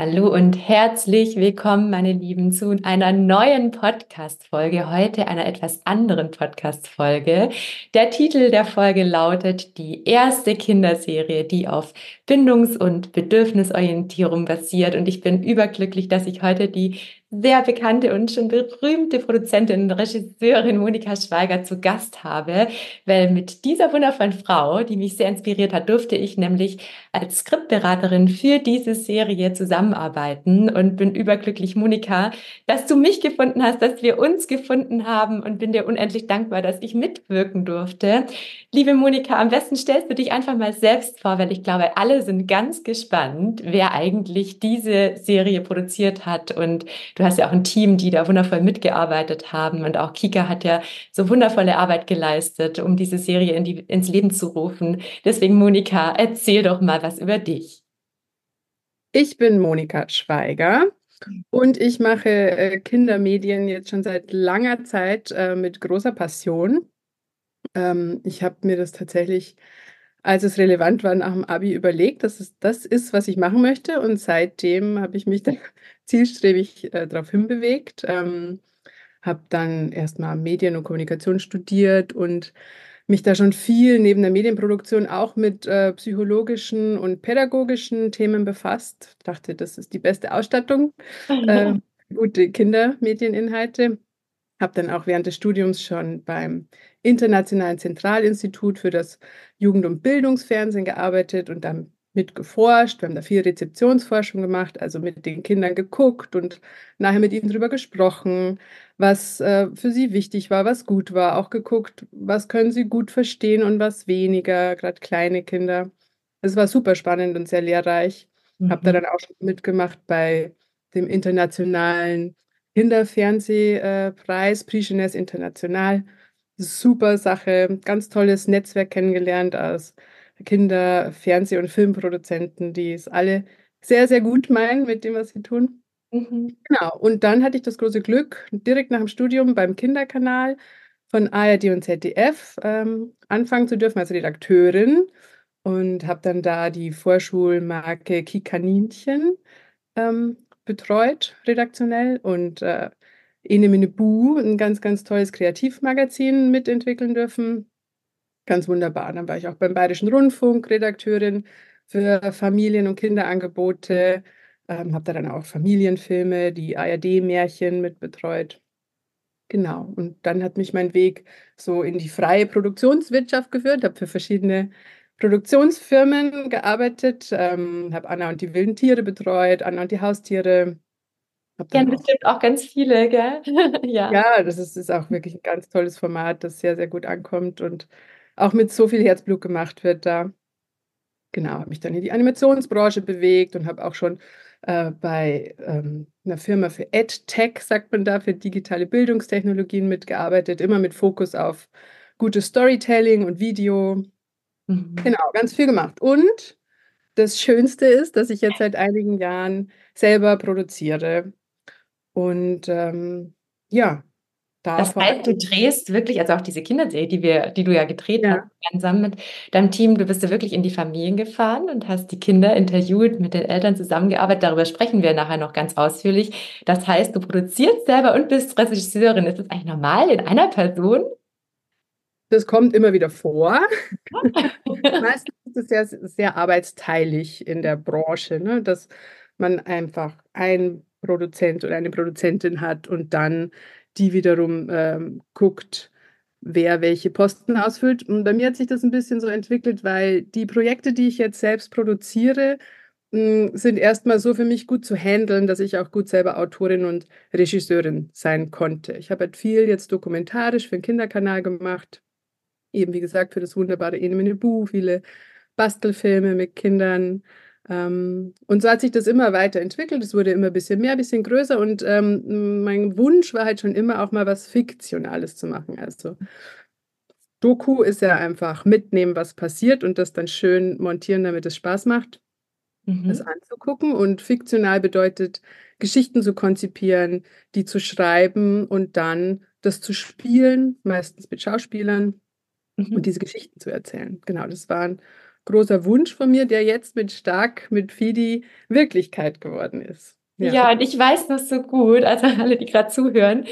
Hallo und herzlich willkommen, meine Lieben, zu einer neuen Podcast-Folge. Heute einer etwas anderen Podcast-Folge. Der Titel der Folge lautet Die erste Kinderserie, die auf Bindungs- und Bedürfnisorientierung basiert. Und ich bin überglücklich, dass ich heute die sehr bekannte und schon berühmte Produzentin und Regisseurin Monika Schweiger zu Gast habe, weil mit dieser wundervollen Frau, die mich sehr inspiriert hat, durfte ich nämlich als Skriptberaterin für diese Serie zusammenarbeiten und bin überglücklich, Monika, dass du mich gefunden hast, dass wir uns gefunden haben und bin dir unendlich dankbar, dass ich mitwirken durfte. Liebe Monika, am besten stellst du dich einfach mal selbst vor, weil ich glaube, alle sind ganz gespannt, wer eigentlich diese Serie produziert hat und Du hast ja auch ein Team, die da wundervoll mitgearbeitet haben und auch Kika hat ja so wundervolle Arbeit geleistet, um diese Serie in die, ins Leben zu rufen. Deswegen, Monika, erzähl doch mal was über dich. Ich bin Monika Schweiger und ich mache äh, Kindermedien jetzt schon seit langer Zeit äh, mit großer Passion. Ähm, ich habe mir das tatsächlich als es relevant war, nach dem Abi überlegt, dass es das ist, was ich machen möchte. Und seitdem habe ich mich zielstrebig äh, darauf hinbewegt. Ähm, habe dann erstmal Medien und Kommunikation studiert und mich da schon viel neben der Medienproduktion auch mit äh, psychologischen und pädagogischen Themen befasst. Ich dachte, das ist die beste Ausstattung. Äh, gute Kindermedieninhalte. Habe dann auch während des Studiums schon beim Internationalen Zentralinstitut für das Jugend- und Bildungsfernsehen gearbeitet und dann mitgeforscht. Wir haben da viel Rezeptionsforschung gemacht, also mit den Kindern geguckt und nachher mit ihnen darüber gesprochen, was äh, für sie wichtig war, was gut war. Auch geguckt, was können sie gut verstehen und was weniger, gerade kleine Kinder. Es war super spannend und sehr lehrreich. Mhm. Habe da dann auch mitgemacht bei dem internationalen Kinderfernsehpreis, Prix Jeunesse International. Super Sache, ganz tolles Netzwerk kennengelernt aus Kinder-, Fernseh- und Filmproduzenten, die es alle sehr, sehr gut meinen mit dem, was sie tun. Mhm. Genau, und dann hatte ich das große Glück, direkt nach dem Studium beim Kinderkanal von ARD und ZDF ähm, anfangen zu dürfen als Redakteurin und habe dann da die Vorschulmarke Kikaninchen ähm, betreut, redaktionell. Und äh, Ene Mine Bu, ein ganz, ganz tolles Kreativmagazin mitentwickeln dürfen. Ganz wunderbar. Dann war ich auch beim Bayerischen Rundfunk Redakteurin für Familien- und Kinderangebote. Ähm, habe da dann auch Familienfilme, die ARD-Märchen mitbetreut. Genau. Und dann hat mich mein Weg so in die freie Produktionswirtschaft geführt, habe für verschiedene Produktionsfirmen gearbeitet, ähm, habe Anna und die wilden Tiere betreut, Anna und die Haustiere. Kennen bestimmt auch ganz viele, gell? ja. ja, das ist, ist auch wirklich ein ganz tolles Format, das sehr, sehr gut ankommt und auch mit so viel Herzblut gemacht wird da. Genau, habe mich dann in die Animationsbranche bewegt und habe auch schon äh, bei ähm, einer Firma für EdTech, sagt man da, für digitale Bildungstechnologien mitgearbeitet, immer mit Fokus auf gutes Storytelling und Video Mhm. Genau, ganz viel gemacht. Und das Schönste ist, dass ich jetzt seit einigen Jahren selber produziere. Und ähm, ja, das heißt, du drehst wirklich, also auch diese Kinderserie, die wir, die du ja gedreht ja. hast, gemeinsam mit deinem Team, du bist ja wirklich in die Familien gefahren und hast die Kinder interviewt, mit den Eltern zusammengearbeitet. Darüber sprechen wir nachher noch ganz ausführlich. Das heißt, du produzierst selber und bist Regisseurin. Ist das eigentlich normal in einer Person? Das kommt immer wieder vor. Meistens ist es sehr, sehr arbeitsteilig in der Branche, ne? dass man einfach einen Produzent oder eine Produzentin hat und dann die wiederum ähm, guckt, wer welche Posten ausfüllt. Und bei mir hat sich das ein bisschen so entwickelt, weil die Projekte, die ich jetzt selbst produziere, mh, sind erstmal so für mich gut zu handeln, dass ich auch gut selber Autorin und Regisseurin sein konnte. Ich habe halt viel jetzt dokumentarisch für den Kinderkanal gemacht. Eben wie gesagt für das wunderbare Ene Bu, viele Bastelfilme mit Kindern. Ähm, und so hat sich das immer weiterentwickelt. Es wurde immer ein bisschen mehr, ein bisschen größer. Und ähm, mein Wunsch war halt schon immer auch mal was Fiktionales zu machen. Also Doku ist ja einfach mitnehmen, was passiert und das dann schön montieren, damit es Spaß macht mhm. das anzugucken. Und fiktional bedeutet, Geschichten zu konzipieren, die zu schreiben und dann das zu spielen, meistens mit Schauspielern mhm. und diese Geschichten zu erzählen. Genau, das war ein großer Wunsch von mir, der jetzt mit Stark, mit Fidi Wirklichkeit geworden ist. Ja. ja, und ich weiß das so gut, also alle, die gerade zuhören,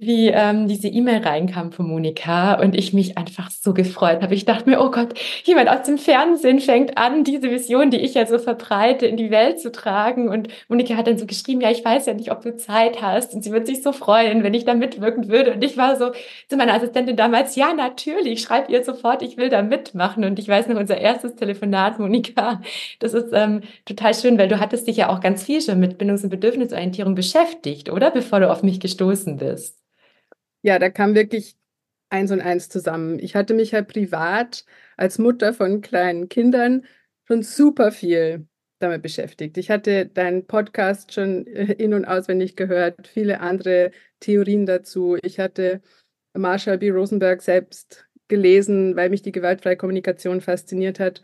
wie ähm, diese E-Mail reinkam von Monika und ich mich einfach so gefreut habe. Ich dachte mir, oh Gott, jemand aus dem Fernsehen fängt an, diese Vision, die ich ja so verbreite, in die Welt zu tragen. Und Monika hat dann so geschrieben, ja, ich weiß ja nicht, ob du Zeit hast und sie wird sich so freuen, wenn ich da mitwirken würde. Und ich war so zu meiner Assistentin damals, ja, natürlich, schreib ihr sofort, ich will da mitmachen. Und ich weiß noch, unser erstes Telefonat, Monika, das ist ähm, total schön, weil du hattest dich ja auch ganz viel schon mit Bindungs- Bedürfnisorientierung beschäftigt, oder? Bevor du auf mich gestoßen bist. Ja, da kam wirklich eins und eins zusammen. Ich hatte mich halt privat als Mutter von kleinen Kindern schon super viel damit beschäftigt. Ich hatte deinen Podcast schon äh, in- und auswendig gehört, viele andere Theorien dazu. Ich hatte Marshall B. Rosenberg selbst gelesen, weil mich die gewaltfreie Kommunikation fasziniert hat.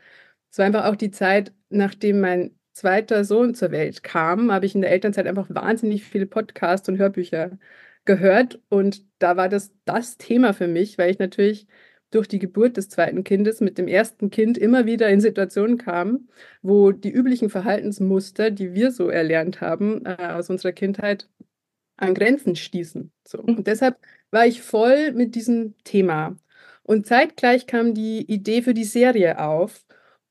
Es war einfach auch die Zeit, nachdem mein zweiter Sohn zur Welt kam, habe ich in der Elternzeit einfach wahnsinnig viele Podcasts und Hörbücher gehört. Und da war das das Thema für mich, weil ich natürlich durch die Geburt des zweiten Kindes mit dem ersten Kind immer wieder in Situationen kam, wo die üblichen Verhaltensmuster, die wir so erlernt haben äh, aus unserer Kindheit, an Grenzen stießen. So. Mhm. Und deshalb war ich voll mit diesem Thema. Und zeitgleich kam die Idee für die Serie auf.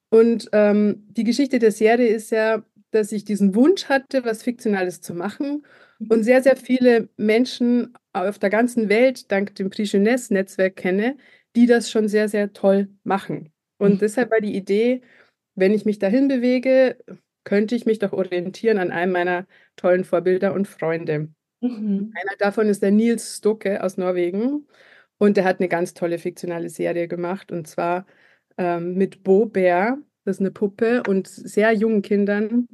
Und ähm, die Geschichte der Serie ist ja, dass ich diesen Wunsch hatte, was Fiktionales zu machen und sehr, sehr viele Menschen auf der ganzen Welt dank dem Prix Jeunesse-Netzwerk kenne, die das schon sehr, sehr toll machen. Und mhm. deshalb war die Idee, wenn ich mich dahin bewege, könnte ich mich doch orientieren an einem meiner tollen Vorbilder und Freunde. Mhm. Einer davon ist der Nils Stocke aus Norwegen und der hat eine ganz tolle fiktionale Serie gemacht und zwar ähm, mit Bo Bär, das ist eine Puppe, und sehr jungen Kindern,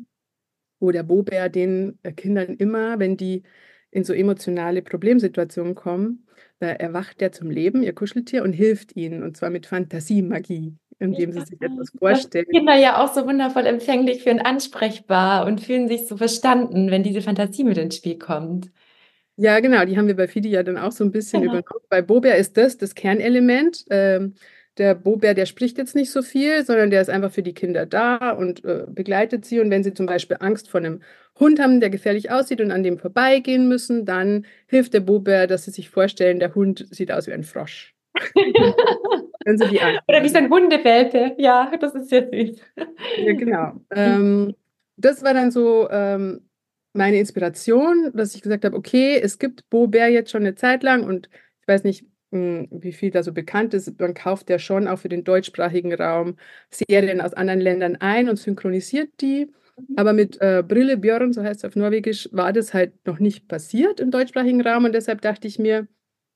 wo der Bo Bär den äh, Kindern immer, wenn die in so emotionale Problemsituationen kommen, da erwacht der zum Leben, ihr Kuscheltier, und hilft ihnen, und zwar mit Fantasiemagie, indem sie sich etwas vorstellen. Kinder ja auch so wundervoll empfänglich für ein ansprechbar und fühlen sich so verstanden, wenn diese Fantasie mit ins Spiel kommt. Ja, genau, die haben wir bei Fidi ja dann auch so ein bisschen genau. übernommen. Bei Bobär ist das das Kernelement. Ähm, der Bobär, der spricht jetzt nicht so viel, sondern der ist einfach für die Kinder da und äh, begleitet sie. Und wenn sie zum Beispiel Angst vor einem Hund haben, der gefährlich aussieht und an dem vorbeigehen müssen, dann hilft der Bobär, dass sie sich vorstellen, der Hund sieht aus wie ein Frosch. wenn sie die Oder wie so ein Hundewelpe. Ja, das ist sehr süß. ja, genau. Ähm, das war dann so ähm, meine Inspiration, dass ich gesagt habe, okay, es gibt Bobär jetzt schon eine Zeit lang und ich weiß nicht, wie viel da so bekannt ist. Man kauft ja schon auch für den deutschsprachigen Raum Serien aus anderen Ländern ein und synchronisiert die. Mhm. Aber mit äh, Brille Björn, so heißt es auf Norwegisch, war das halt noch nicht passiert im deutschsprachigen Raum. Und deshalb dachte ich mir,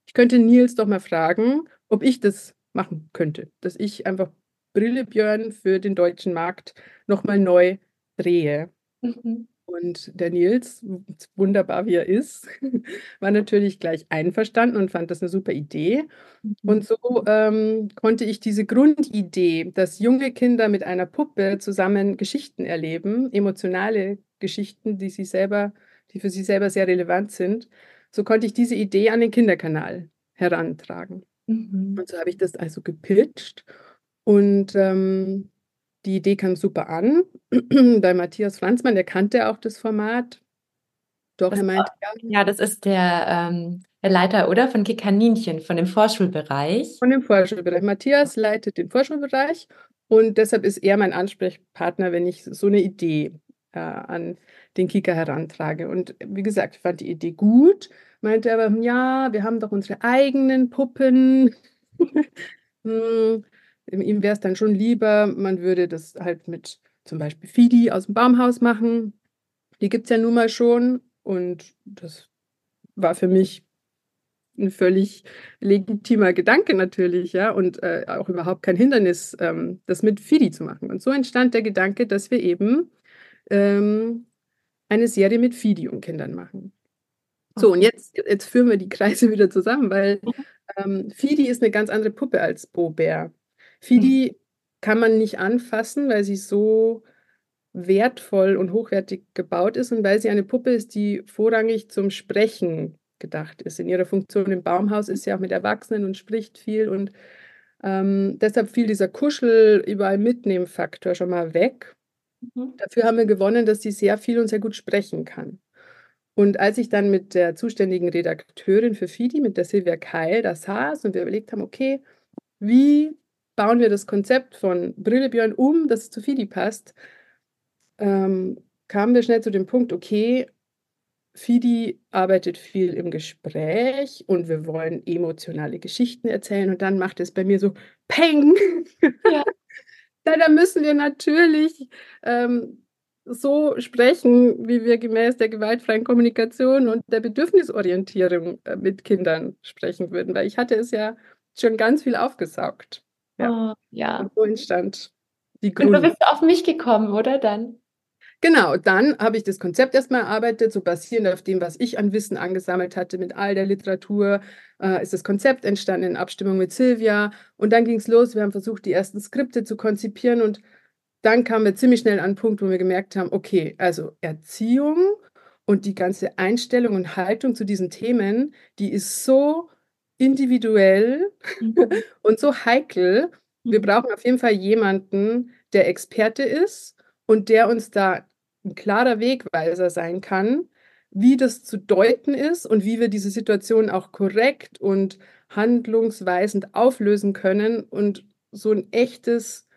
ich könnte Nils doch mal fragen, ob ich das machen könnte. Dass ich einfach Brille Björn für den deutschen Markt nochmal neu drehe. Mhm. Und der Nils, wunderbar wie er ist, war natürlich gleich einverstanden und fand das eine super Idee. Mhm. Und so ähm, konnte ich diese Grundidee, dass junge Kinder mit einer Puppe zusammen Geschichten erleben, emotionale Geschichten, die sie selber, die für sie selber sehr relevant sind, so konnte ich diese Idee an den Kinderkanal herantragen. Mhm. Und so habe ich das also gepitcht. Und ähm, die Idee kam super an. Bei Matthias Franzmann, der kannte auch das Format. Doch, das er meinte, ja. Ja, das ist der, ähm, der Leiter, oder? Von Kikaninchen, von dem Vorschulbereich. Von dem Vorschulbereich. Matthias leitet den Vorschulbereich und deshalb ist er mein Ansprechpartner, wenn ich so eine Idee äh, an den Kika herantrage. Und wie gesagt, ich fand die Idee gut, meinte aber, ja, wir haben doch unsere eigenen Puppen. hm, ihm wäre es dann schon lieber, man würde das halt mit zum Beispiel Fidi aus dem Baumhaus machen. Die gibt es ja nun mal schon und das war für mich ein völlig legitimer Gedanke natürlich, ja, und äh, auch überhaupt kein Hindernis, ähm, das mit Fidi zu machen. Und so entstand der Gedanke, dass wir eben ähm, eine Serie mit Fidi und Kindern machen. So, und jetzt, jetzt führen wir die Kreise wieder zusammen, weil mhm. ähm, Fidi ist eine ganz andere Puppe als Bo Bär. Fidi mhm. kann man nicht anfassen, weil sie so wertvoll und hochwertig gebaut ist und weil sie eine Puppe ist, die vorrangig zum Sprechen gedacht ist. In ihrer Funktion im Baumhaus ist sie auch mit Erwachsenen und spricht viel und ähm, deshalb fiel dieser Kuschel überall mitnehmen Faktor schon mal weg. Mhm. Dafür haben wir gewonnen, dass sie sehr viel und sehr gut sprechen kann. Und als ich dann mit der zuständigen Redakteurin für FIDI, mit der Silvia Keil, da saß und wir überlegt haben, okay, wie bauen wir das Konzept von Brillebjörn um, dass es zu FIDI passt, ähm, kamen wir schnell zu dem Punkt, okay, Fidi arbeitet viel im Gespräch und wir wollen emotionale Geschichten erzählen und dann macht es bei mir so Peng. Ja. da müssen wir natürlich ähm, so sprechen, wie wir gemäß der gewaltfreien Kommunikation und der Bedürfnisorientierung äh, mit Kindern sprechen würden, weil ich hatte es ja schon ganz viel aufgesaugt. Ja. Oh, ja. Und so entstand die Gründe. Und du bist auf mich gekommen, oder dann? Genau, dann habe ich das Konzept erstmal erarbeitet, so basierend auf dem, was ich an Wissen angesammelt hatte mit all der Literatur, äh, ist das Konzept entstanden in Abstimmung mit Silvia. Und dann ging es los, wir haben versucht, die ersten Skripte zu konzipieren und dann kamen wir ziemlich schnell an einen Punkt, wo wir gemerkt haben, okay, also Erziehung und die ganze Einstellung und Haltung zu diesen Themen, die ist so individuell mhm. und so heikel. Wir mhm. brauchen auf jeden Fall jemanden, der Experte ist und der uns da ein klarer Wegweiser sein kann, wie das zu deuten ist und wie wir diese Situation auch korrekt und handlungsweisend auflösen können und so ein echtes,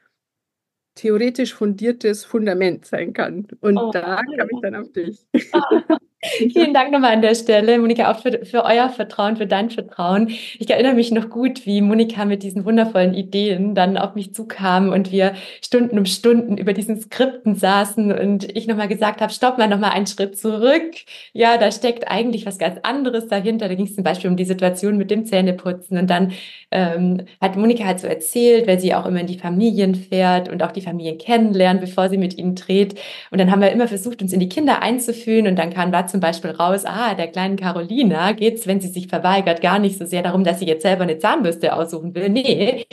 theoretisch fundiertes Fundament sein kann. Und oh, da kam ich dann auf dich. Vielen Dank nochmal an der Stelle, Monika, auch für, für, euer Vertrauen, für dein Vertrauen. Ich erinnere mich noch gut, wie Monika mit diesen wundervollen Ideen dann auf mich zukam und wir Stunden um Stunden über diesen Skripten saßen und ich nochmal gesagt habe, stopp mal nochmal einen Schritt zurück. Ja, da steckt eigentlich was ganz anderes dahinter. Da ging es zum Beispiel um die Situation mit dem Zähneputzen und dann ähm, hat Monika halt so erzählt, weil sie auch immer in die Familien fährt und auch die Familien kennenlernt, bevor sie mit ihnen dreht. Und dann haben wir immer versucht, uns in die Kinder einzufühlen und dann kam zum Beispiel raus, ah, der kleinen Carolina geht es, wenn sie sich verweigert, gar nicht so sehr darum, dass sie jetzt selber eine Zahnbürste aussuchen will. Nee,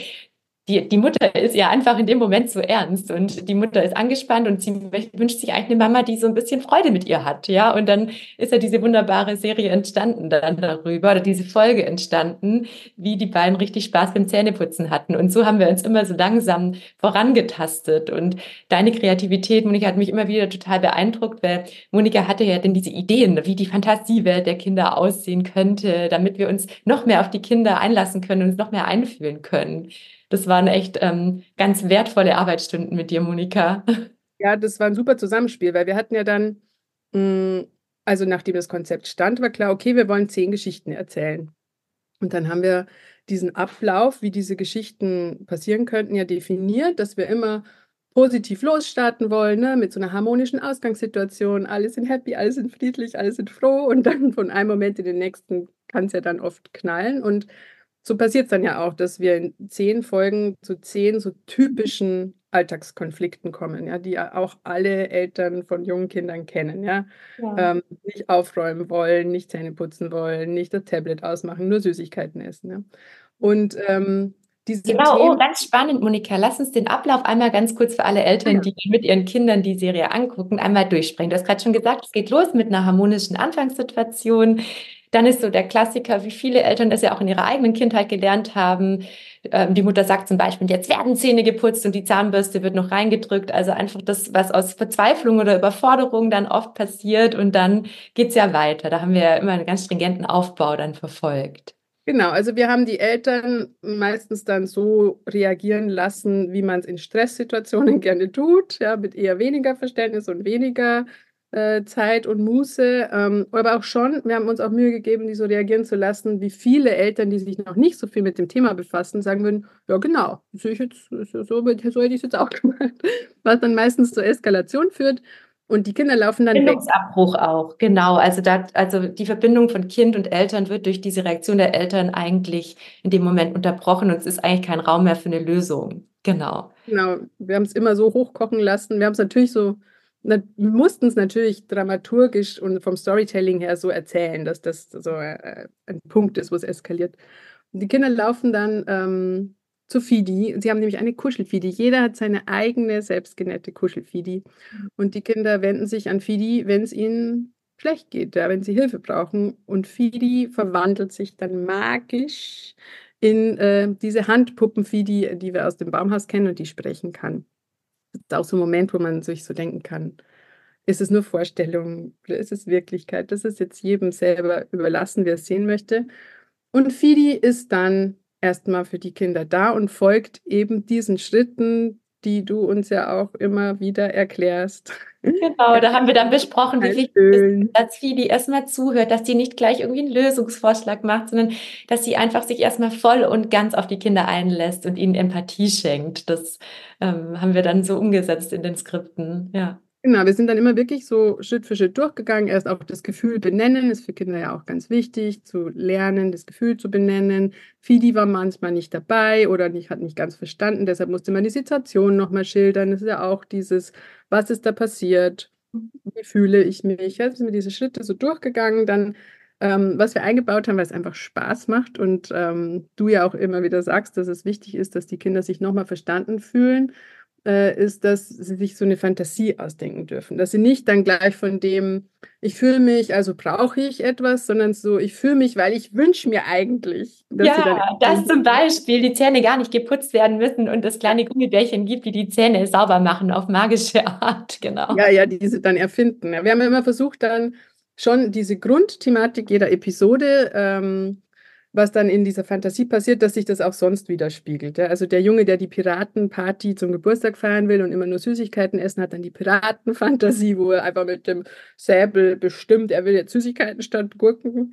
die, die Mutter ist ja einfach in dem Moment so ernst und die Mutter ist angespannt und sie wünscht sich eigentlich eine Mama, die so ein bisschen Freude mit ihr hat, ja. Und dann ist ja diese wunderbare Serie entstanden dann darüber oder diese Folge entstanden, wie die beiden richtig Spaß beim Zähneputzen hatten. Und so haben wir uns immer so langsam vorangetastet. Und deine Kreativität, Monika, hat mich immer wieder total beeindruckt, weil Monika hatte ja dann diese Ideen, wie die Fantasiewelt der Kinder aussehen könnte, damit wir uns noch mehr auf die Kinder einlassen können und uns noch mehr einfühlen können. Das waren echt ähm, ganz wertvolle Arbeitsstunden mit dir, Monika. Ja, das war ein super Zusammenspiel, weil wir hatten ja dann, mh, mm, also nachdem das Konzept stand, war klar, okay, wir wollen zehn Geschichten erzählen. Und dann haben wir diesen Ablauf, wie diese Geschichten passieren könnten, ja definiert, dass wir immer positiv losstarten wollen, ne? mit so einer harmonischen Ausgangssituation. Alle sind happy, alle sind friedlich, alle sind froh und dann von einem Moment in den nächsten kann es ja dann oft knallen. Und so passiert es dann ja auch, dass wir in zehn Folgen zu zehn so typischen Alltagskonflikten kommen, ja, die ja auch alle Eltern von jungen Kindern kennen, ja. ja. Ähm, nicht aufräumen wollen, nicht Zähne putzen wollen, nicht das Tablet ausmachen, nur Süßigkeiten essen. Ja. Und ähm, diese genau, oh, Themen, oh, ganz spannend, Monika. Lass uns den Ablauf einmal ganz kurz für alle Eltern, die mit ihren Kindern die Serie angucken, einmal durchsprechen. Du hast gerade schon gesagt, es geht los mit einer harmonischen Anfangssituation. Dann ist so der Klassiker, wie viele Eltern das ja auch in ihrer eigenen Kindheit gelernt haben. Ähm, die Mutter sagt zum Beispiel, jetzt werden Zähne geputzt und die Zahnbürste wird noch reingedrückt. Also einfach das, was aus Verzweiflung oder Überforderung dann oft passiert und dann geht's ja weiter. Da haben wir ja immer einen ganz stringenten Aufbau dann verfolgt. Genau, also wir haben die Eltern meistens dann so reagieren lassen, wie man es in Stresssituationen gerne tut, ja, mit eher weniger Verständnis und weniger äh, Zeit und Muße, ähm, aber auch schon, wir haben uns auch Mühe gegeben, die so reagieren zu lassen, wie viele Eltern, die sich noch nicht so viel mit dem Thema befassen, sagen würden, ja genau, so, ich jetzt, so, so hätte ich es jetzt auch gemacht, was dann meistens zur Eskalation führt. Und die Kinder laufen dann Bindungsabbruch weg. auch, genau. Also da, also die Verbindung von Kind und Eltern wird durch diese Reaktion der Eltern eigentlich in dem Moment unterbrochen und es ist eigentlich kein Raum mehr für eine Lösung. Genau. Genau. Wir haben es immer so hochkochen lassen. Wir haben es natürlich so wir mussten es natürlich dramaturgisch und vom Storytelling her so erzählen, dass das so äh, ein Punkt ist, wo es eskaliert. Und die Kinder laufen dann ähm, zu Fidi. Sie haben nämlich eine Kuschelfidi. Jeder hat seine eigene selbstgenähte Kuschelfidi. Und die Kinder wenden sich an Fidi, wenn es ihnen schlecht geht, ja, wenn sie Hilfe brauchen. Und Fidi verwandelt sich dann magisch in äh, diese Handpuppen-Fidi, die wir aus dem Baumhaus kennen und die sprechen kann. Ist auch so ein Moment, wo man sich so denken kann, ist es nur Vorstellung oder ist es Wirklichkeit? Das ist jetzt jedem selber überlassen, wer es sehen möchte. Und Fidi ist dann erstmal für die Kinder da und folgt eben diesen Schritten, die du uns ja auch immer wieder erklärst. Genau, da haben wir dann besprochen, wie wichtig ist, dass Fidi erstmal zuhört, dass sie nicht gleich irgendwie einen Lösungsvorschlag macht, sondern dass sie einfach sich erstmal voll und ganz auf die Kinder einlässt und ihnen Empathie schenkt. Das ähm, haben wir dann so umgesetzt in den Skripten, ja. Genau, wir sind dann immer wirklich so Schritt für Schritt durchgegangen. Erst auch das Gefühl benennen, ist für Kinder ja auch ganz wichtig, zu lernen, das Gefühl zu benennen. Fidi war manchmal nicht dabei oder nicht, hat nicht ganz verstanden, deshalb musste man die Situation nochmal schildern. Das ist ja auch dieses, was ist da passiert? Wie fühle ich mich? Jetzt sind wir diese Schritte so durchgegangen. Dann, ähm, was wir eingebaut haben, weil es einfach Spaß macht und ähm, du ja auch immer wieder sagst, dass es wichtig ist, dass die Kinder sich nochmal verstanden fühlen ist, dass sie sich so eine Fantasie ausdenken dürfen. Dass sie nicht dann gleich von dem, ich fühle mich, also brauche ich etwas, sondern so, ich fühle mich, weil ich wünsche mir eigentlich. ja, dass zum Beispiel die Zähne gar nicht geputzt werden müssen und es kleine Gummibärchen gibt, die die Zähne sauber machen auf magische Art, genau. Ja, ja, die sie dann erfinden. Wir haben immer versucht, dann schon diese Grundthematik jeder Episode ähm, was dann in dieser Fantasie passiert, dass sich das auch sonst widerspiegelt. Ja? Also der Junge, der die Piratenparty zum Geburtstag feiern will und immer nur Süßigkeiten essen, hat dann die Piratenfantasie, wo er einfach mit dem Säbel bestimmt, er will jetzt Süßigkeiten statt Gurken.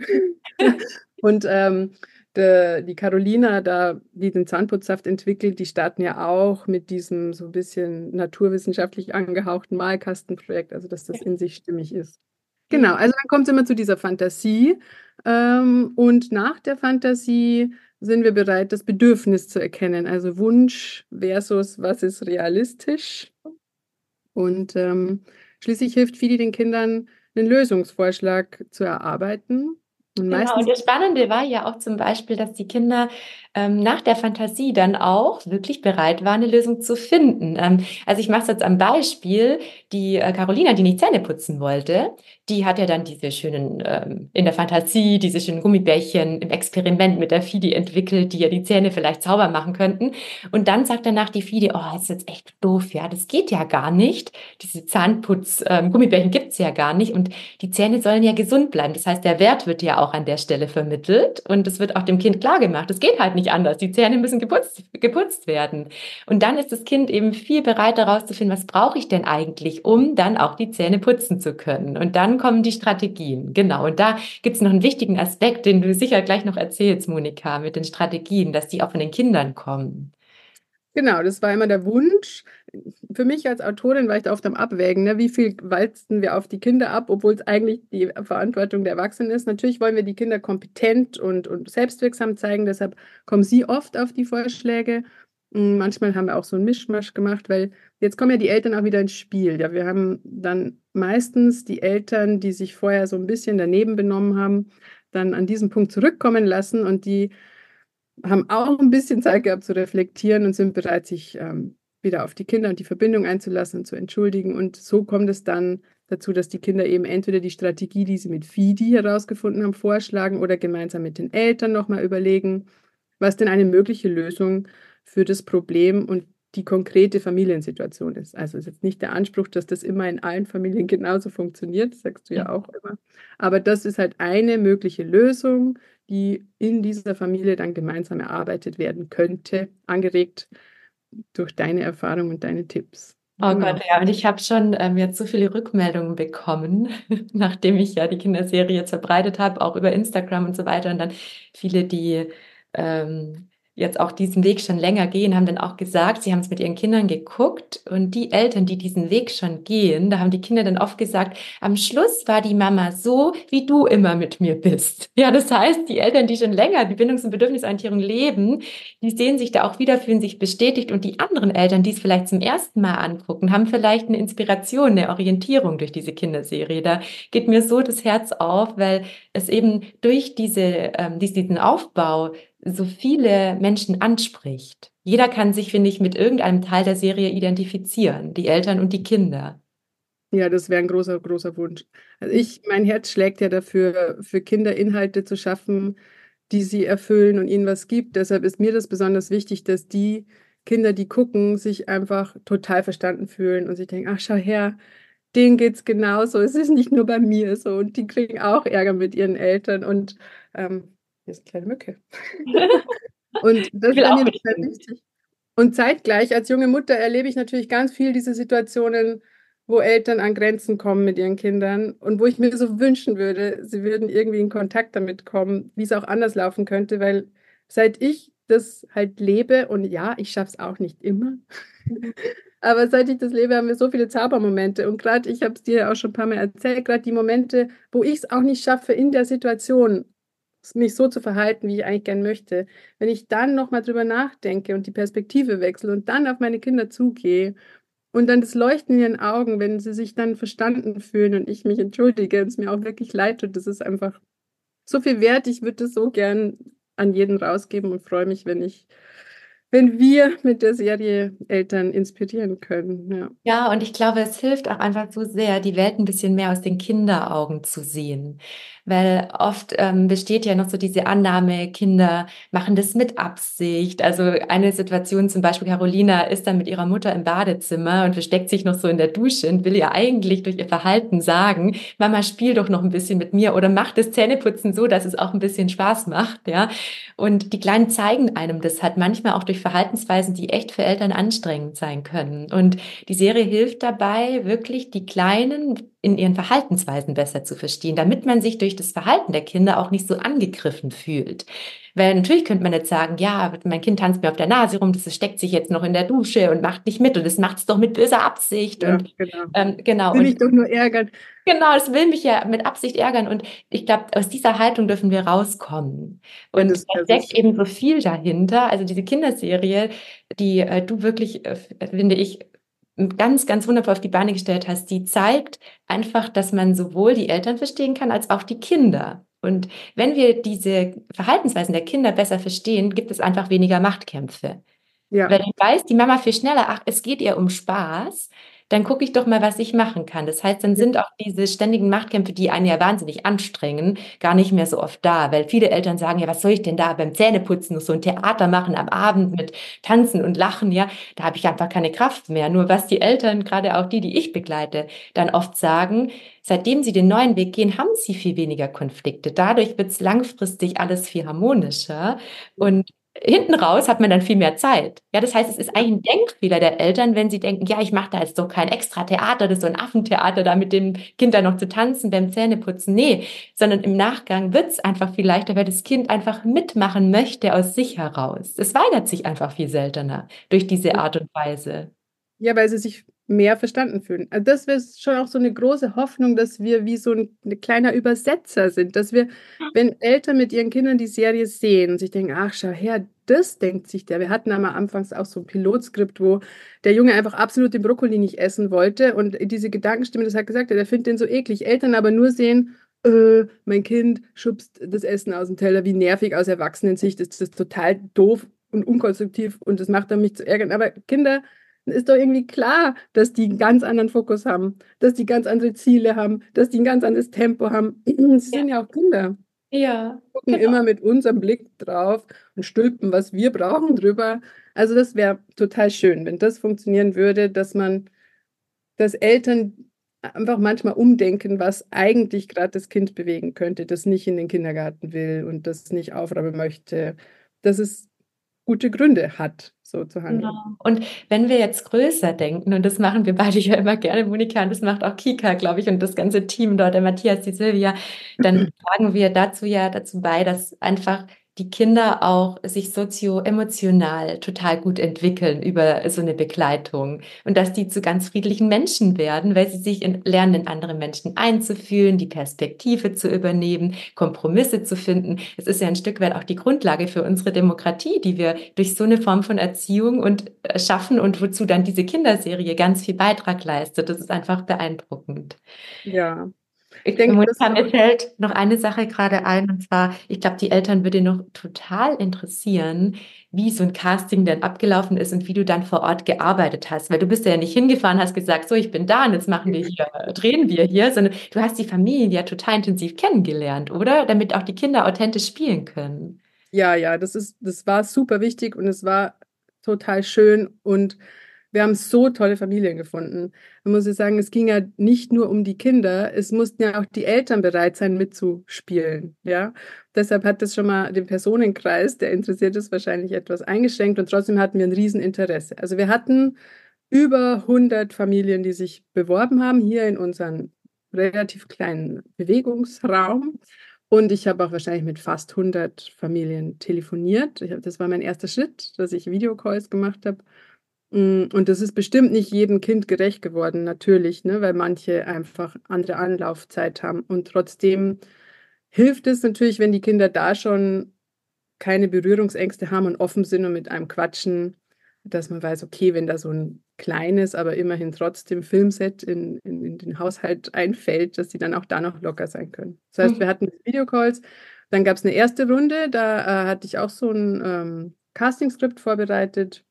und ähm, de, die Carolina, da, die den Zahnputzsaft entwickelt, die starten ja auch mit diesem so ein bisschen naturwissenschaftlich angehauchten Malkastenprojekt, also dass das in sich stimmig ist. Genau, also dann kommt es immer zu dieser Fantasie ähm, und nach der Fantasie sind wir bereit, das Bedürfnis zu erkennen. Also Wunsch versus was ist realistisch. Und ähm, schließlich hilft Fidi den Kindern, einen Lösungsvorschlag zu erarbeiten. Und genau, und das Spannende war ja auch zum Beispiel, dass die Kinder ähm, nach der Fantasie dann auch wirklich bereit waren, eine Lösung zu finden. Ähm, also ich mache es jetzt am Beispiel, die äh, Carolina, die nicht Zähne putzen wollte, die hat ja dann diese schönen, ähm, in der Fantasie, diese schönen Gummibärchen im Experiment mit der Fidi entwickelt, die ja die Zähne vielleicht sauber machen könnten. Und dann sagt danach die Fidi, oh, das ist jetzt echt doof, ja, das geht ja gar nicht. Diese Zahnputz-Gummibärchen ähm, gibt's ja gar nicht und die Zähne sollen ja gesund bleiben. Das heißt, der Wert wird ja auch an der Stelle vermittelt und es wird auch dem Kind klargemacht, es geht halt nicht anders. Die Zähne müssen geputzt, geputzt werden. Und dann ist das Kind eben viel bereiter herauszufinden, was brauche ich denn eigentlich, um dann auch die Zähne putzen zu können. Und dann kommen die Strategien. Genau. Und da gibt es noch einen wichtigen Aspekt, den du sicher gleich noch erzählst, Monika, mit den Strategien, dass die auch von den Kindern kommen. Genau, das war immer der Wunsch. Für mich als Autorin war ich da oft am Abwägen, ne? wie viel walzen wir auf die Kinder ab, obwohl es eigentlich die Verantwortung der Erwachsenen ist. Natürlich wollen wir die Kinder kompetent und, und selbstwirksam zeigen, deshalb kommen sie oft auf die Vorschläge. Hm, manchmal haben wir auch so einen Mischmasch gemacht, weil jetzt kommen ja die Eltern auch wieder ins Spiel. Ja, wir haben dann meistens die Eltern, die sich vorher so ein bisschen daneben benommen haben, dann an diesen Punkt zurückkommen lassen und die haben auch ein bisschen Zeit gehabt zu reflektieren und sind bereit, sich ähm, wieder auf die Kinder und die Verbindung einzulassen und zu entschuldigen. Und so kommt es dann dazu, dass die Kinder eben entweder die Strategie, die sie mit FIDI herausgefunden haben, vorschlagen oder gemeinsam mit den Eltern nochmal überlegen, was denn eine mögliche Lösung für das Problem und die konkrete Familiensituation ist. Also ist jetzt nicht der Anspruch, dass das immer in allen Familien genauso funktioniert, das sagst du ja auch immer. Aber das ist halt eine mögliche Lösung, die in dieser Familie dann gemeinsam erarbeitet werden könnte, angeregt durch deine Erfahrung und deine Tipps. Oh genau. Gott, ja, und ich habe schon ähm, jetzt so viele Rückmeldungen bekommen, nachdem ich ja die Kinderserie jetzt verbreitet habe, auch über Instagram und so weiter. Und dann viele, die ähm, jetzt auch diesen Weg schon länger gehen, haben dann auch gesagt, sie haben es mit ihren Kindern geguckt und die Eltern, die diesen Weg schon gehen, da haben die Kinder dann oft gesagt, am Schluss war die Mama so, wie du immer mit mir bist. Ja, das heißt, die Eltern, die schon länger die Bindungs- und Bedürfnisorientierung leben, die sehen sich da auch wieder, fühlen sich bestätigt und die anderen Eltern, die es vielleicht zum ersten Mal angucken, haben vielleicht eine Inspiration, eine Orientierung durch diese Kinderserie. Da geht mir so das Herz auf, weil es eben durch diese, ähm, diesen Aufbau so viele Menschen anspricht. Jeder kann sich, finde ich, mit irgendeinem Teil der Serie identifizieren, die Eltern und die Kinder. Ja, das wäre ein großer, großer Wunsch. Also ich, mein Herz schlägt ja dafür, für Kinder Inhalte zu schaffen, die sie erfüllen und ihnen was gibt. Deshalb ist mir das besonders wichtig, dass die Kinder, die gucken, sich einfach total verstanden fühlen und sich denken, ach, schau her, denen geht es genauso. Es ist nicht nur bei mir so. Und die kriegen auch Ärger mit ihren Eltern. Und ähm, hier ist eine kleine Mücke. und das ist mir total wichtig. Und zeitgleich als junge Mutter erlebe ich natürlich ganz viel diese Situationen, wo Eltern an Grenzen kommen mit ihren Kindern und wo ich mir so wünschen würde, sie würden irgendwie in Kontakt damit kommen, wie es auch anders laufen könnte, weil seit ich das halt lebe und ja, ich schaffe es auch nicht immer, aber seit ich das lebe, haben wir so viele Zaubermomente und gerade, ich habe es dir auch schon ein paar Mal erzählt, gerade die Momente, wo ich es auch nicht schaffe, in der Situation mich so zu verhalten, wie ich eigentlich gern möchte, wenn ich dann nochmal drüber nachdenke und die Perspektive wechsle und dann auf meine Kinder zugehe und dann das Leuchten in ihren Augen, wenn sie sich dann verstanden fühlen und ich mich entschuldige und es mir auch wirklich leid tut, das ist einfach so viel wert. Ich würde das so gern an jeden rausgeben und freue mich, wenn ich wenn wir mit der Serie Eltern inspirieren können. Ja. ja, und ich glaube, es hilft auch einfach so sehr, die Welt ein bisschen mehr aus den Kinderaugen zu sehen weil oft ähm, besteht ja noch so diese Annahme, Kinder machen das mit Absicht. Also eine Situation zum Beispiel, Carolina ist dann mit ihrer Mutter im Badezimmer und versteckt sich noch so in der Dusche und will ihr eigentlich durch ihr Verhalten sagen, Mama, spiel doch noch ein bisschen mit mir oder mach das Zähneputzen so, dass es auch ein bisschen Spaß macht, ja. Und die Kleinen zeigen einem das halt manchmal auch durch Verhaltensweisen, die echt für Eltern anstrengend sein können. Und die Serie hilft dabei, wirklich die Kleinen in ihren Verhaltensweisen besser zu verstehen, damit man sich durch das Verhalten der Kinder auch nicht so angegriffen fühlt. Weil natürlich könnte man jetzt sagen, ja, mein Kind tanzt mir auf der Nase rum, das steckt sich jetzt noch in der Dusche und macht nicht mit und das macht es doch mit böser Absicht. Ja, und genau. Ähm, genau. Will mich doch nur ärgern. Genau, das will mich ja mit Absicht ärgern. Und ich glaube, aus dieser Haltung dürfen wir rauskommen. Und es steckt eben so viel dahinter. Also diese Kinderserie, die äh, du wirklich, äh, finde ich, ganz, ganz wundervoll auf die Beine gestellt hast, die zeigt einfach, dass man sowohl die Eltern verstehen kann als auch die Kinder. Und wenn wir diese Verhaltensweisen der Kinder besser verstehen, gibt es einfach weniger Machtkämpfe. Ja. Weil ich weiß, die Mama viel schneller, ach, es geht ihr um Spaß, dann gucke ich doch mal, was ich machen kann. Das heißt, dann sind auch diese ständigen Machtkämpfe, die einen ja wahnsinnig anstrengen, gar nicht mehr so oft da, weil viele Eltern sagen, ja, was soll ich denn da beim Zähneputzen so ein Theater machen am Abend mit Tanzen und Lachen, ja, da habe ich einfach keine Kraft mehr. Nur was die Eltern, gerade auch die, die ich begleite, dann oft sagen, seitdem sie den neuen Weg gehen, haben sie viel weniger Konflikte. Dadurch wird es langfristig alles viel harmonischer und hinten raus hat man dann viel mehr Zeit. Ja, das heißt, es ist eigentlich ein Denkfehler der Eltern, wenn sie denken, ja, ich mache da jetzt doch kein extra Theater, das ist so ein Affentheater, da mit dem Kind dann noch zu tanzen beim Zähneputzen. Nee, sondern im Nachgang wird es einfach viel leichter, weil das Kind einfach mitmachen möchte aus sich heraus. Es weigert sich einfach viel seltener durch diese Art und Weise. Ja, weil sie sich mehr verstanden fühlen. Also das wäre schon auch so eine große Hoffnung, dass wir wie so ein, ein, kleiner Übersetzer sind, dass wir, wenn Eltern mit ihren Kindern die Serie sehen und sich denken, ach schau her, das denkt sich der. Wir hatten einmal anfangs auch so ein Pilotskript, wo der Junge einfach absolut den Brokkoli nicht essen wollte und diese Gedankenstimme, das hat gesagt, der findet den so eklig. Eltern aber nur sehen, äh, mein Kind schubst das Essen aus dem Teller, wie nervig aus Erwachsenensicht, das ist total doof und unkonstruktiv und das macht dann mich zu ärgern. Aber Kinder ist doch irgendwie klar, dass die einen ganz anderen Fokus haben, dass die ganz andere Ziele haben, dass die ein ganz anderes Tempo haben. Sie sind ja auch Kinder. Ja. Gucken genau. immer mit unserem Blick drauf und stülpen, was wir brauchen, drüber. Also das wäre total schön, wenn das funktionieren würde, dass man, dass Eltern einfach manchmal umdenken, was eigentlich gerade das Kind bewegen könnte, das nicht in den Kindergarten will und das nicht aufräumen möchte. Das ist gute Gründe hat, so zu handeln. Genau. Und wenn wir jetzt größer denken, und das machen wir beide ja immer gerne, Monika, und das macht auch Kika, glaube ich, und das ganze Team dort, der Matthias, die Silvia, dann tragen wir dazu ja dazu bei, dass einfach die Kinder auch sich sozio-emotional total gut entwickeln über so eine Begleitung und dass die zu ganz friedlichen Menschen werden, weil sie sich in, lernen, in andere Menschen einzufühlen, die Perspektive zu übernehmen, Kompromisse zu finden. Es ist ja ein Stück weit auch die Grundlage für unsere Demokratie, die wir durch so eine Form von Erziehung und äh, schaffen und wozu dann diese Kinderserie ganz viel Beitrag leistet. Das ist einfach beeindruckend. Ja, ich denke, Monika, mir fällt noch eine Sache gerade ein, und zwar, ich glaube, die Eltern würde noch total interessieren, wie so ein Casting denn abgelaufen ist und wie du dann vor Ort gearbeitet hast. Weil du bist ja nicht hingefahren, hast gesagt, so, ich bin da und jetzt machen wir hier, drehen wir hier, sondern du hast die Familie ja total intensiv kennengelernt, oder? Damit auch die Kinder authentisch spielen können. Ja, ja, das ist, das war super wichtig und es war total schön und wir haben so tolle Familien gefunden. Man muss ich sagen, es ging ja nicht nur um die Kinder, es mussten ja auch die Eltern bereit sein, mitzuspielen. Ja, deshalb hat das schon mal den Personenkreis, der interessiert ist, wahrscheinlich etwas eingeschränkt und trotzdem hatten wir ein Rieseninteresse. Also wir hatten über 100 Familien, die sich beworben haben, hier in unserem relativ kleinen Bewegungsraum. Und ich habe auch wahrscheinlich mit fast 100 Familien telefoniert. Hab, das war mein erster Schritt, dass ich Videocalls gemacht habe. Mm, und das ist bestimmt nicht jedem Kind gerecht geworden, natürlich, ne, weil manche einfach andere Anlaufzeit haben. Und trotzdem hilft es natürlich, wenn die Kinder da schon keine Berührungsängste haben und offen sind und mit einem quatschen, dass man weiß, okay, wenn da so ein kleines, aber immerhin trotzdem Filmset in, in, in den Haushalt einfällt, dass die dann auch da noch locker sein können. Das heißt, mhm. wir hatten Videocalls, dann gab es eine erste Runde, da äh, hatte ich auch so ein ähm, Casting-Skript vorbereitet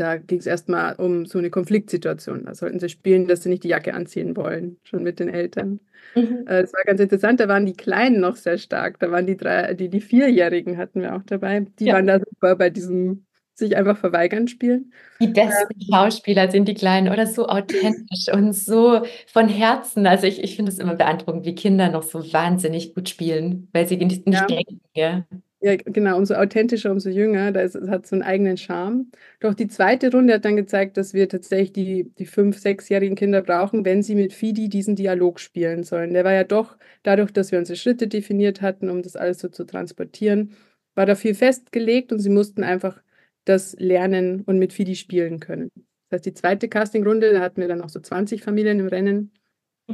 da ging es erstmal um so eine Konfliktsituation. Da sollten sie spielen, dass sie nicht die Jacke anziehen wollen, schon mit den Eltern. Mhm. Äh, das war ganz interessant, da waren die Kleinen noch sehr stark. Da waren die drei, die, die Vierjährigen hatten wir auch dabei. Die ja. waren da super bei diesem sich einfach verweigern spielen. Die besten ähm, Schauspieler sind die Kleinen oder so authentisch und so von Herzen. Also ich, ich finde es immer beeindruckend, wie Kinder noch so wahnsinnig gut spielen, weil sie nicht, nicht ja. denken. Ja. Ja, genau, umso authentischer, umso jünger. Das hat so einen eigenen Charme. Doch die zweite Runde hat dann gezeigt, dass wir tatsächlich die, die fünf-, sechsjährigen Kinder brauchen, wenn sie mit Fidi diesen Dialog spielen sollen. Der war ja doch, dadurch, dass wir unsere Schritte definiert hatten, um das alles so zu transportieren, war da viel festgelegt und sie mussten einfach das lernen und mit Fidi spielen können. Das heißt, die zweite Castingrunde, da hatten wir dann noch so 20 Familien im Rennen.